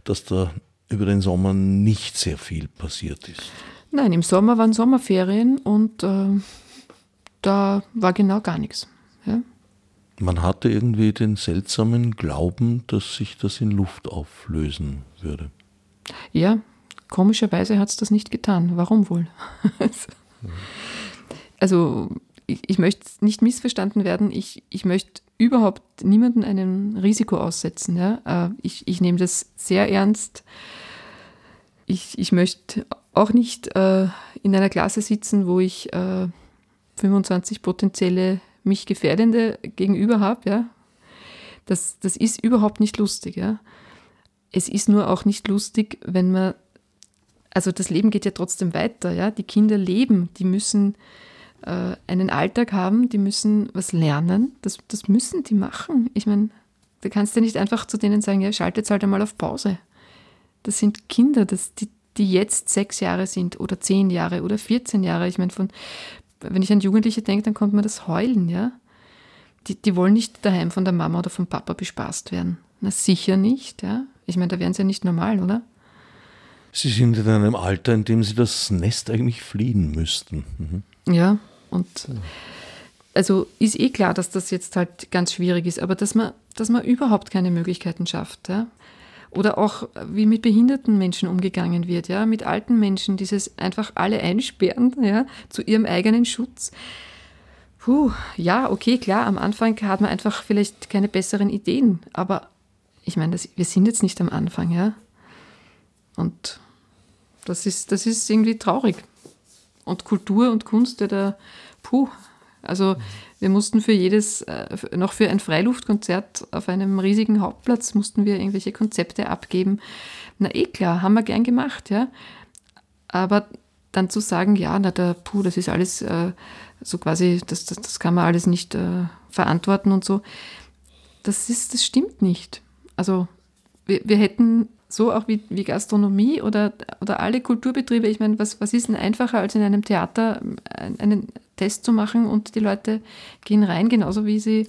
dass da über den Sommer nicht sehr viel passiert ist. Nein, im Sommer waren Sommerferien und äh, da war genau gar nichts. Man hatte irgendwie den seltsamen Glauben, dass sich das in Luft auflösen würde. Ja, komischerweise hat es das nicht getan. Warum wohl? <laughs> also, ich, ich, möchte nicht missverstanden werden. Ich, ich möchte überhaupt niemanden einem Risiko aussetzen. Ja? Äh, ich, ich nehme das sehr ernst. Ich, ich möchte auch nicht äh, in einer Klasse sitzen, wo ich äh, 25 potenzielle mich Gefährdende gegenüber habe, ja, das, das ist überhaupt nicht lustig. Ja. Es ist nur auch nicht lustig, wenn man, also das Leben geht ja trotzdem weiter. Ja. Die Kinder leben, die müssen äh, einen Alltag haben, die müssen was lernen. Das, das müssen die machen. Ich meine, da kannst du nicht einfach zu denen sagen, ja, schaltet halt einmal auf Pause. Das sind Kinder, das, die, die jetzt sechs Jahre sind oder zehn Jahre oder 14 Jahre. Ich meine, von wenn ich an Jugendliche denke, dann kommt mir das Heulen, ja. Die, die wollen nicht daheim von der Mama oder vom Papa bespaßt werden. Na sicher nicht, ja. Ich meine, da wären sie ja nicht normal, oder? Sie sind in einem Alter, in dem sie das Nest eigentlich fliehen müssten. Mhm. Ja, und also ist eh klar, dass das jetzt halt ganz schwierig ist, aber dass man, dass man überhaupt keine Möglichkeiten schafft, ja. Oder auch, wie mit behinderten Menschen umgegangen wird, ja, mit alten Menschen, dieses einfach alle einsperren, ja, zu ihrem eigenen Schutz. Puh, ja, okay, klar, am Anfang hat man einfach vielleicht keine besseren Ideen, aber ich meine, das, wir sind jetzt nicht am Anfang, ja. Und das ist, das ist irgendwie traurig. Und Kultur und Kunst, ja, da, puh, also wir mussten für jedes, äh, noch für ein Freiluftkonzert auf einem riesigen Hauptplatz, mussten wir irgendwelche Konzepte abgeben. Na eh klar, haben wir gern gemacht, ja. Aber dann zu sagen, ja, na da, puh, das ist alles äh, so quasi, das, das, das, kann man alles nicht äh, verantworten und so, das ist, das stimmt nicht. Also wir, wir hätten so auch wie, wie Gastronomie oder, oder alle Kulturbetriebe, ich meine, was, was ist denn einfacher als in einem Theater einen Test zu machen und die Leute gehen rein, genauso wie sie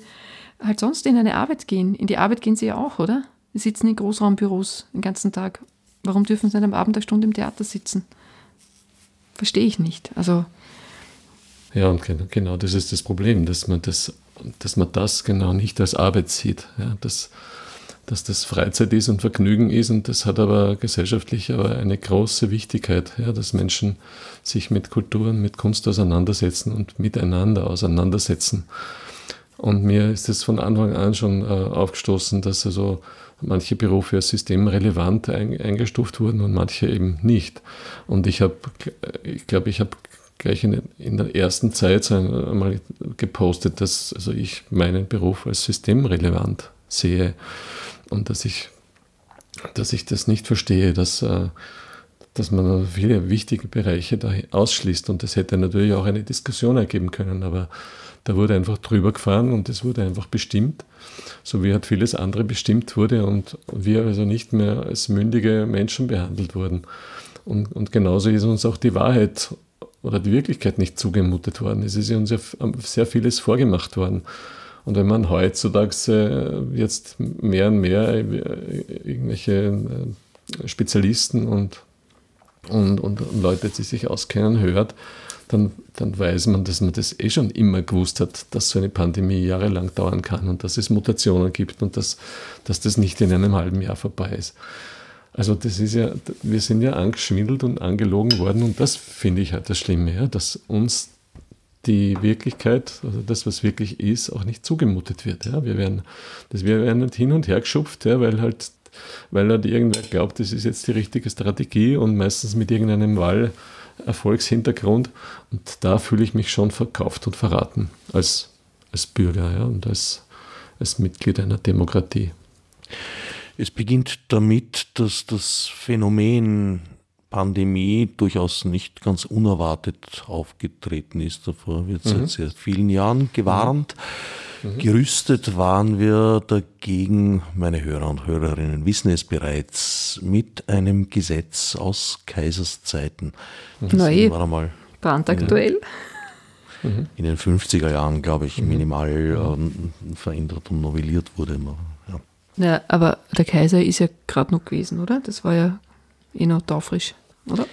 halt sonst in eine Arbeit gehen. In die Arbeit gehen sie ja auch, oder? Sie sitzen in Großraumbüros den ganzen Tag. Warum dürfen sie nicht am Abend eine Stunde im Theater sitzen? Verstehe ich nicht. Also. Ja, und genau, genau das ist das Problem, dass man das, dass man das genau nicht als Arbeit sieht. Ja, dass, dass das Freizeit ist und Vergnügen ist und das hat aber gesellschaftlich aber eine große Wichtigkeit, ja, dass Menschen sich mit Kulturen, mit Kunst auseinandersetzen und miteinander auseinandersetzen. Und mir ist es von Anfang an schon äh, aufgestoßen, dass also manche Berufe als systemrelevant ein, eingestuft wurden und manche eben nicht. Und ich habe, ich glaube, ich habe gleich in, in, der ersten Zeit einmal gepostet, dass also ich meinen Beruf als systemrelevant sehe und dass ich, dass ich das nicht verstehe, dass, äh, dass man viele wichtige Bereiche da ausschließt. Und das hätte natürlich auch eine Diskussion ergeben können, aber da wurde einfach drüber gefahren und es wurde einfach bestimmt, so wie halt vieles andere bestimmt wurde und wir also nicht mehr als mündige Menschen behandelt wurden. Und, und genauso ist uns auch die Wahrheit oder die Wirklichkeit nicht zugemutet worden. Es ist uns ja sehr vieles vorgemacht worden. Und wenn man heutzutage äh, jetzt mehr und mehr äh, irgendwelche äh, Spezialisten und, und, und Leute, die sich auskennen, hört, dann, dann weiß man, dass man das eh schon immer gewusst hat, dass so eine Pandemie jahrelang dauern kann und dass es Mutationen gibt und dass, dass das nicht in einem halben Jahr vorbei ist. Also das ist ja, wir sind ja angeschwindelt und angelogen worden und das finde ich halt das Schlimme, ja, dass uns die Wirklichkeit, also das, was wirklich ist, auch nicht zugemutet wird. Ja. Wir, werden, das, wir werden nicht hin und her geschupft, ja, weil halt weil halt irgendwer glaubt, das ist jetzt die richtige Strategie und meistens mit irgendeinem Wahl Erfolgshintergrund. Und da fühle ich mich schon verkauft und verraten als, als Bürger ja, und als, als Mitglied einer Demokratie. Es beginnt damit, dass das Phänomen Pandemie durchaus nicht ganz unerwartet aufgetreten ist. Davor wird seit mhm. sehr vielen Jahren gewarnt. Mhm. Mhm. Gerüstet waren wir dagegen, meine Hörer und Hörerinnen wissen es bereits, mit einem Gesetz aus Kaiserszeiten. Das Neu, war einmal brandaktuell. In, mhm. in den 50er Jahren, glaube ich, mhm. minimal äh, verändert und novelliert wurde. Ja. ja, aber der Kaiser ist ja gerade noch gewesen, oder? Das war ja eh noch taufrisch, oder?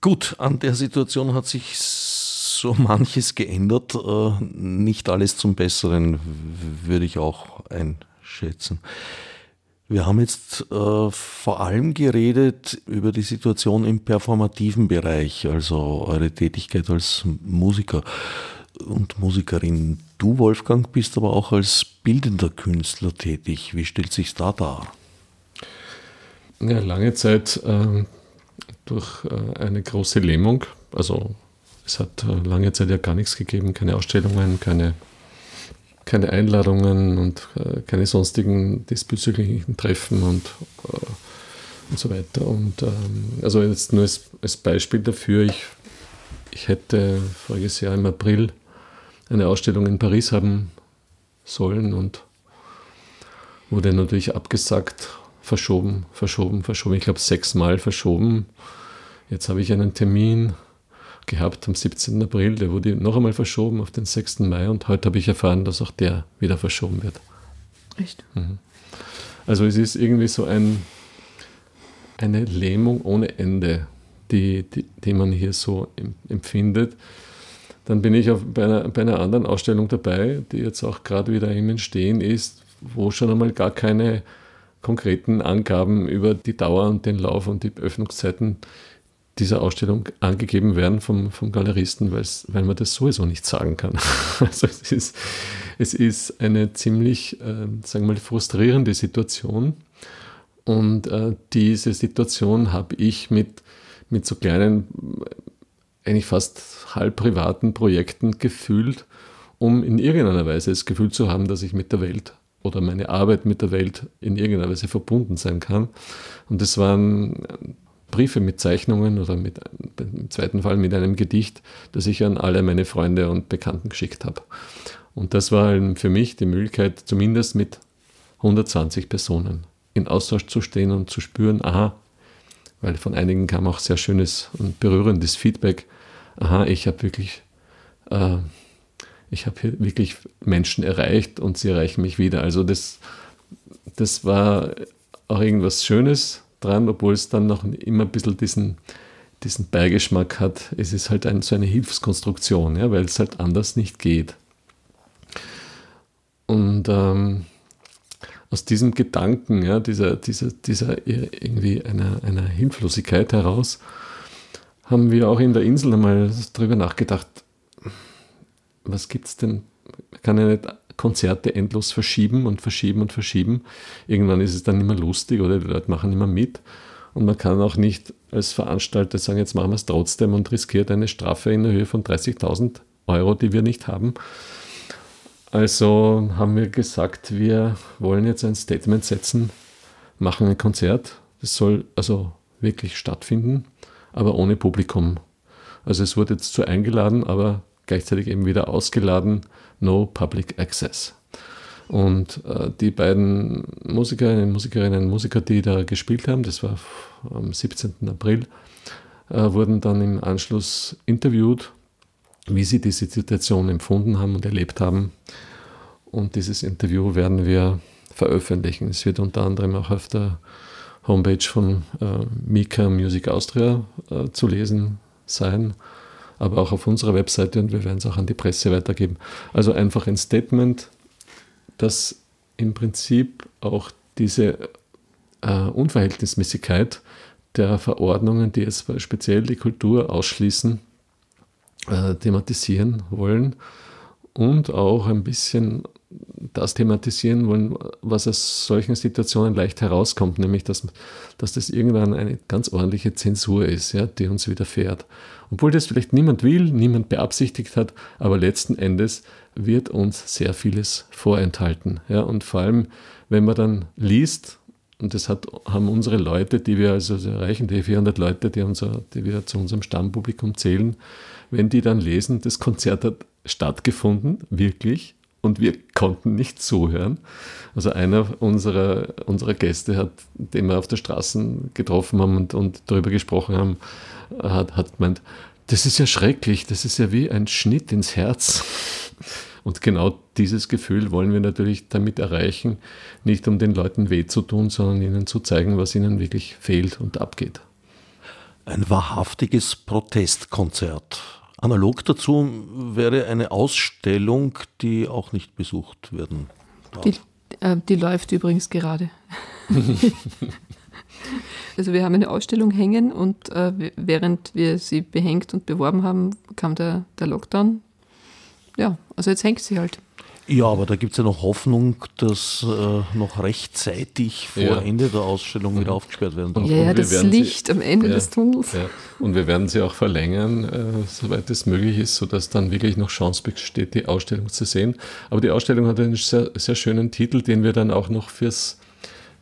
Gut, an der Situation hat sich so manches geändert. Äh, nicht alles zum Besseren, würde ich auch einschätzen. Wir haben jetzt äh, vor allem geredet über die Situation im performativen Bereich, also eure Tätigkeit als Musiker und Musikerin. Du, Wolfgang, bist aber auch als bildender Künstler tätig. Wie stellt sich da dar? Ja, lange Zeit äh, durch äh, eine große Lähmung, also es hat äh, lange Zeit ja gar nichts gegeben, keine Ausstellungen, keine, keine Einladungen und äh, keine sonstigen diesbezüglichen Treffen und, äh, und so weiter. Und ähm, also jetzt nur als, als Beispiel dafür, ich, ich hätte voriges Jahr im April eine Ausstellung in Paris haben sollen und wurde natürlich abgesagt, verschoben, verschoben, verschoben. Ich glaube sechsmal verschoben. Jetzt habe ich einen Termin gehabt am 17. April. Der wurde noch einmal verschoben auf den 6. Mai und heute habe ich erfahren, dass auch der wieder verschoben wird. Echt? Mhm. Also es ist irgendwie so ein, eine Lähmung ohne Ende, die, die, die man hier so empfindet. Dann bin ich auf, bei, einer, bei einer anderen Ausstellung dabei, die jetzt auch gerade wieder im Entstehen ist, wo schon einmal gar keine konkreten Angaben über die Dauer und den Lauf und die Öffnungszeiten dieser Ausstellung angegeben werden vom, vom Galeristen, weil man das sowieso nicht sagen kann. <laughs> Also es ist, es ist eine ziemlich, äh, sagen wir mal, frustrierende Situation. Und äh, diese Situation habe ich mit, mit so kleinen, eigentlich fast halb privaten Projekten gefühlt, um in irgendeiner Weise das Gefühl zu haben, dass ich mit der Welt oder meine Arbeit mit der Welt in irgendeiner Weise verbunden sein kann. Und das waren Briefe mit Zeichnungen oder mit, im zweiten Fall mit einem Gedicht, das ich an alle meine Freunde und Bekannten geschickt habe. Und das war für mich die Möglichkeit, zumindest mit 120 Personen in Austausch zu stehen und zu spüren, aha, weil von einigen kam auch sehr schönes und berührendes Feedback, aha, ich habe wirklich, äh, ich habe hier wirklich Menschen erreicht und sie erreichen mich wieder. Also das, das war auch irgendwas Schönes, dran, obwohl es dann noch immer ein bisschen diesen, diesen Beigeschmack hat. Es ist halt ein, so eine Hilfskonstruktion, ja, weil es halt anders nicht geht. Und ähm, aus diesem Gedanken, ja, dieser, dieser, dieser irgendwie einer, einer Hilflosigkeit heraus, haben wir auch in der Insel einmal darüber nachgedacht, was gibt es denn, man kann ja nicht Konzerte endlos verschieben und verschieben und verschieben. Irgendwann ist es dann mehr lustig oder die Leute machen mehr mit. Und man kann auch nicht als Veranstalter sagen, jetzt machen wir es trotzdem und riskiert eine Strafe in der Höhe von 30.000 Euro, die wir nicht haben. Also haben wir gesagt, wir wollen jetzt ein Statement setzen, machen ein Konzert. Das soll also wirklich stattfinden, aber ohne Publikum. Also es wurde jetzt zu eingeladen, aber gleichzeitig eben wieder ausgeladen, no public access. Und äh, die beiden Musikerinnen, Musikerinnen und Musiker, die da gespielt haben, das war am 17. April, äh, wurden dann im Anschluss interviewt, wie sie diese Situation empfunden haben und erlebt haben. Und dieses Interview werden wir veröffentlichen. Es wird unter anderem auch auf der Homepage von äh, Mika Music Austria äh, zu lesen sein, aber auch auf unserer Webseite und wir werden es auch an die Presse weitergeben. Also einfach ein Statement, das im Prinzip auch diese äh, Unverhältnismäßigkeit der Verordnungen, die jetzt speziell die Kultur ausschließen, äh, thematisieren wollen und auch ein bisschen das thematisieren wollen, was aus solchen Situationen leicht herauskommt, nämlich dass, dass das irgendwann eine ganz ordentliche Zensur ist, ja, die uns widerfährt. Obwohl das vielleicht niemand will, niemand beabsichtigt hat, aber letzten Endes wird uns sehr vieles vorenthalten. Ja, und vor allem, wenn man dann liest, und das hat, haben unsere Leute, die wir also erreichen, die 400 Leute, die, unser, die wir zu unserem Stammpublikum zählen, wenn die dann lesen, das Konzert hat stattgefunden, wirklich, und wir konnten nicht zuhören. Also einer unserer, unserer Gäste, hat, den wir auf der Straße getroffen haben und, und darüber gesprochen haben, hat, hat gemeint, das ist ja schrecklich, das ist ja wie ein Schnitt ins Herz. Und genau dieses Gefühl wollen wir natürlich damit erreichen, nicht um den Leuten weh zu tun, sondern ihnen zu zeigen, was ihnen wirklich fehlt und abgeht. Ein wahrhaftiges Protestkonzert. Analog dazu wäre eine Ausstellung, die auch nicht besucht werden darf. Die, äh, die läuft übrigens gerade. <laughs> also wir haben eine Ausstellung hängen und äh, während wir sie behängt und beworben haben, kam der, der Lockdown. Ja, also jetzt hängt sie halt. Ja, aber da gibt es ja noch Hoffnung, dass äh, noch rechtzeitig vor ja. Ende der Ausstellung wieder aufgesperrt werden darf. Ja, ja das Licht sie, am Ende ja, des Tunnels. Ja. Und wir werden sie auch verlängern, äh, soweit es möglich ist, sodass dann wirklich noch Chance besteht, die Ausstellung zu sehen. Aber die Ausstellung hat einen sehr, sehr schönen Titel, den wir dann auch noch fürs,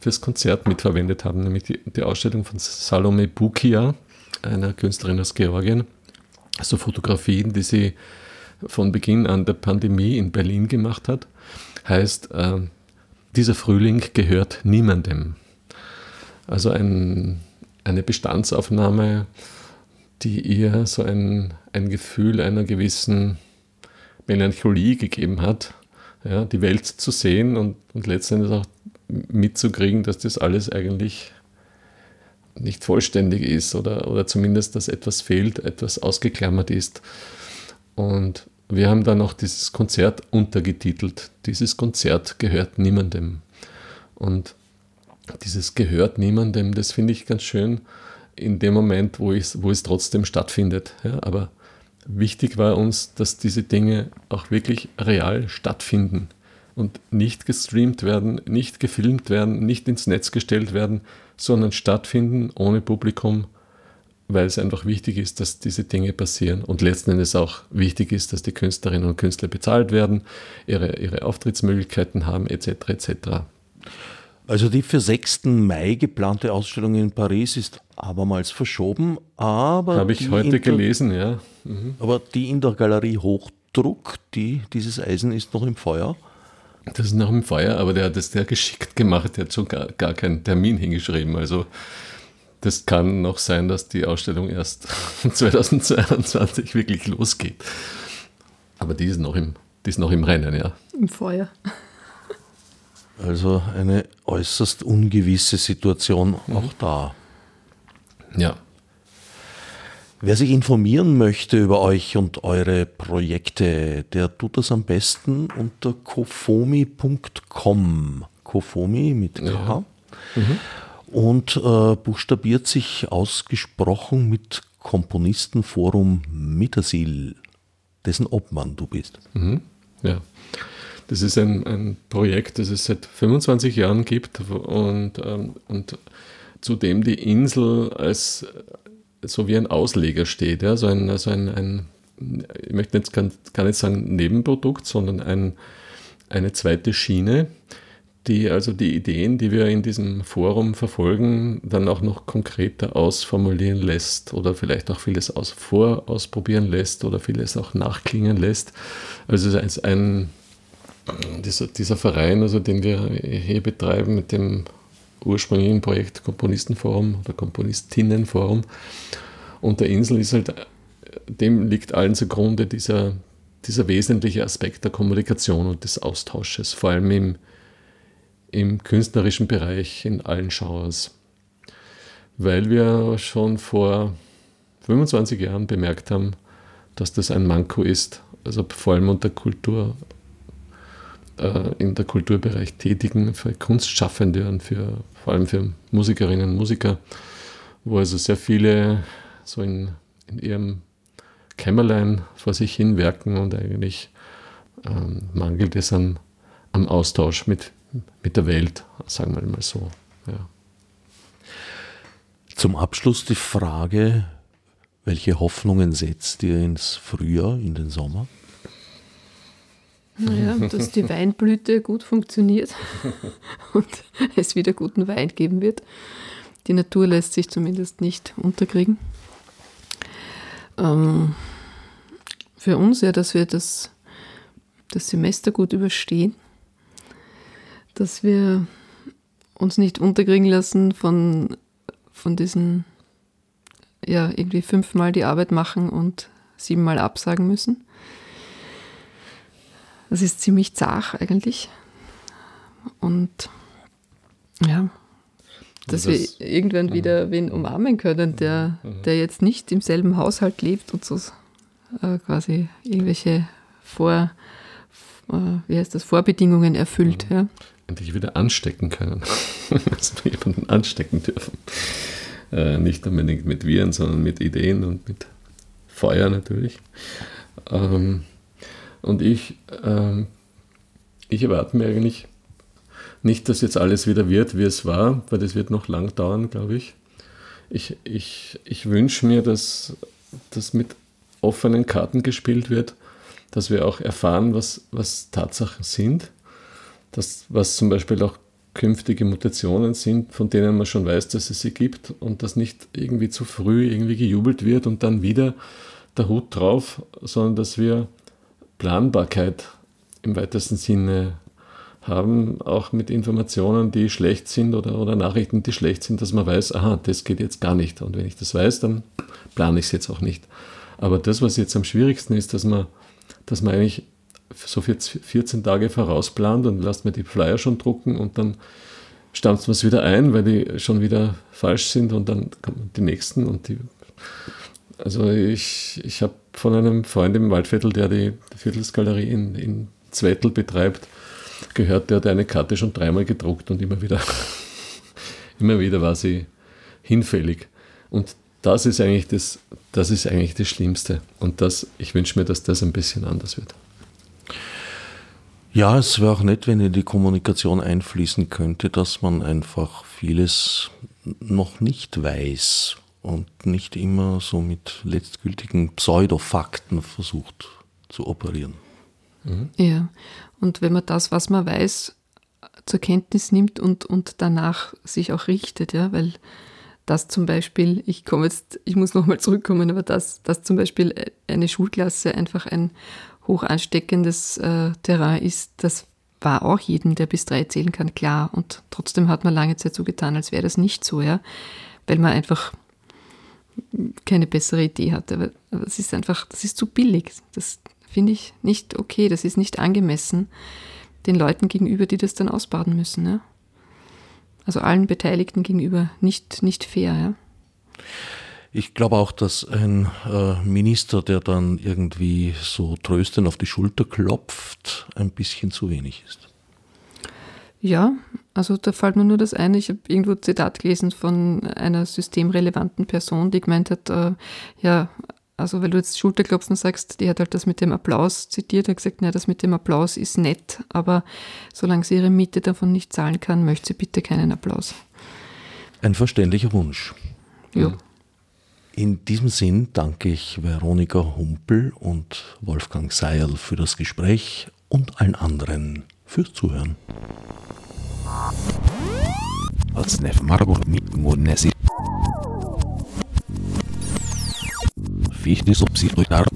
fürs Konzert mitverwendet haben, nämlich die, die Ausstellung von Salome Bukia, einer Künstlerin aus Georgien. Also Fotografien, die sie von Beginn an der Pandemie in Berlin gemacht hat, heißt, äh, dieser Frühling gehört niemandem. Also ein, eine Bestandsaufnahme, die ihr so ein, ein Gefühl einer gewissen Melancholie gegeben hat, ja, die Welt zu sehen und, und letztendlich auch mitzukriegen, dass das alles eigentlich nicht vollständig ist oder, oder zumindest, dass etwas fehlt, etwas ausgeklammert ist. Und wir haben dann noch dieses Konzert untergetitelt. Dieses Konzert gehört niemandem. Und dieses gehört niemandem, das finde ich ganz schön in dem Moment, wo, wo es trotzdem stattfindet. Ja, aber wichtig war uns, dass diese Dinge auch wirklich real stattfinden und nicht gestreamt werden, nicht gefilmt werden, nicht ins Netz gestellt werden, sondern stattfinden ohne Publikum weil es einfach wichtig ist, dass diese Dinge passieren und letzten Endes auch wichtig ist, dass die Künstlerinnen und Künstler bezahlt werden, ihre, ihre Auftrittsmöglichkeiten haben, etc. etc. Also die für 6. Mai geplante Ausstellung in Paris ist abermals verschoben, aber... Habe ich heute gelesen, ja. Mhm. Aber die in der Galerie Hochdruck, die, dieses Eisen ist noch im Feuer. Das ist noch im Feuer, aber der hat es sehr geschickt gemacht, der hat schon gar, gar keinen Termin hingeschrieben, also das kann noch sein, dass die Ausstellung erst <laughs> 2022 wirklich losgeht. Aber die ist noch im, die ist noch im Rennen, ja. Im Feuer. Also eine äußerst ungewisse Situation mhm. auch da. Ja. Wer sich informieren möchte über euch und eure Projekte, der tut das am besten unter kofomi.com. Kofomi mit K. Ja. Mhm und äh, buchstabiert sich ausgesprochen mit Komponistenforum Mittersil, dessen Obmann du bist. Mhm. Ja. Das ist ein, ein Projekt, das es seit 25 Jahren gibt und, ähm, und zu dem die Insel als so wie ein Ausleger steht. Ja? So ein, also ein, ein ich möchte jetzt gar nicht sagen Nebenprodukt, sondern ein, eine zweite Schiene, die also die Ideen, die wir in diesem Forum verfolgen, dann auch noch konkreter ausformulieren lässt oder vielleicht auch vieles aus, vorausprobieren lässt oder vieles auch nachklingen lässt. Also ist ein, dieser, dieser Verein, also den wir hier betreiben mit dem ursprünglichen Projekt Komponistenforum oder Komponistinnenforum und der Insel ist halt, dem liegt allen zugrunde dieser, dieser wesentliche Aspekt der Kommunikation und des Austausches, vor allem im, im künstlerischen Bereich in allen Genres. Weil wir schon vor 25 Jahren bemerkt haben, dass das ein Manko ist, also vor allem unter Kultur, äh, in der Kulturbereich Tätigen, für Kunstschaffende und für, vor allem für Musikerinnen und Musiker, wo also sehr viele so in, in ihrem Kämmerlein vor sich hin werken und eigentlich ähm, mangelt es an, am Austausch mit mit der Welt, sagen wir mal so. Ja. Zum Abschluss die Frage, welche Hoffnungen setzt ihr ins Frühjahr, in den Sommer? Naja, dass die Weinblüte gut funktioniert <laughs> und es wieder guten Wein geben wird. Die Natur lässt sich zumindest nicht unterkriegen. Ähm, für uns ja, dass wir das, das Semester gut überstehen dass wir uns nicht unterkriegen lassen von, von diesen, ja, irgendwie fünfmal die Arbeit machen und siebenmal absagen müssen. Das ist ziemlich zart eigentlich. Und ja, dass das, wir irgendwann wieder wen umarmen können, der, der jetzt nicht im selben Haushalt lebt und so äh, quasi irgendwelche Vor, äh, wie heißt das, Vorbedingungen erfüllt. Mhm. Ja endlich wieder anstecken können. <laughs> Dass wir jemanden anstecken dürfen. Äh, nicht unbedingt mit Viren, sondern mit Ideen und mit Feuer natürlich. Ähm, und ich, ähm, ich erwarte mir eigentlich nicht, dass jetzt alles wieder wird, wie es war, weil das wird noch lang dauern, glaube ich. Ich, ich, ich wünsche mir, dass das mit offenen Karten gespielt wird, dass wir auch erfahren, was, was Tatsachen sind das, was zum Beispiel auch künftige Mutationen sind, von denen man schon weiß, dass es sie gibt und dass nicht irgendwie zu früh irgendwie gejubelt wird und dann wieder der Hut drauf, sondern dass wir Planbarkeit im weitesten Sinne haben, auch mit Informationen, die schlecht sind oder, oder Nachrichten, die schlecht sind, dass man weiß, aha, das geht jetzt gar nicht. Und wenn ich das weiß, dann plane ich es jetzt auch nicht. Aber das, was jetzt am schwierigsten ist, dass man, dass man eigentlich so 14 Tage vorausplant und lasst mir die Flyer schon drucken und dann stampft man es wieder ein, weil die schon wieder falsch sind und dann kommen die nächsten und die. Also ich, ich habe von einem Freund im Waldviertel, der die Viertelsgalerie in, in Zwettel betreibt, gehört, der hat eine Karte schon dreimal gedruckt und immer wieder, <laughs> immer wieder war sie hinfällig. Und das ist eigentlich das, das ist eigentlich das Schlimmste. Und das, ich wünsche mir, dass das ein bisschen anders wird. Ja, es wäre auch nett, wenn in die Kommunikation einfließen könnte, dass man einfach vieles noch nicht weiß und nicht immer so mit letztgültigen Pseudofakten versucht zu operieren. Mhm. Ja, und wenn man das, was man weiß, zur Kenntnis nimmt und, und danach sich auch richtet, ja, weil das zum Beispiel, ich komme jetzt, ich muss nochmal zurückkommen, aber das, dass zum Beispiel eine Schulklasse einfach ein hoch ansteckendes äh, Terrain ist, das war auch jedem, der bis drei zählen kann, klar. Und trotzdem hat man lange Zeit so getan, als wäre das nicht so, ja. Weil man einfach keine bessere Idee hatte. Aber es ist einfach, das ist zu billig. Das finde ich nicht okay, das ist nicht angemessen den Leuten gegenüber, die das dann ausbaden müssen. Ja? Also allen Beteiligten gegenüber nicht, nicht fair. Ja? Ich glaube auch, dass ein äh, Minister, der dann irgendwie so tröstend auf die Schulter klopft, ein bisschen zu wenig ist. Ja, also da fällt mir nur das ein. Ich habe irgendwo ein Zitat gelesen von einer systemrelevanten Person, die gemeint hat, äh, ja, also weil du jetzt Schulterklopfen sagst, die hat halt das mit dem Applaus zitiert, hat gesagt, naja, das mit dem Applaus ist nett, aber solange sie ihre Miete davon nicht zahlen kann, möchte sie bitte keinen Applaus. Ein verständlicher Wunsch. Ja. Hm. In diesem Sinn danke ich Veronika Humpel und Wolfgang Seil für das Gespräch und allen anderen fürs Zuhören. Fichte subsidiar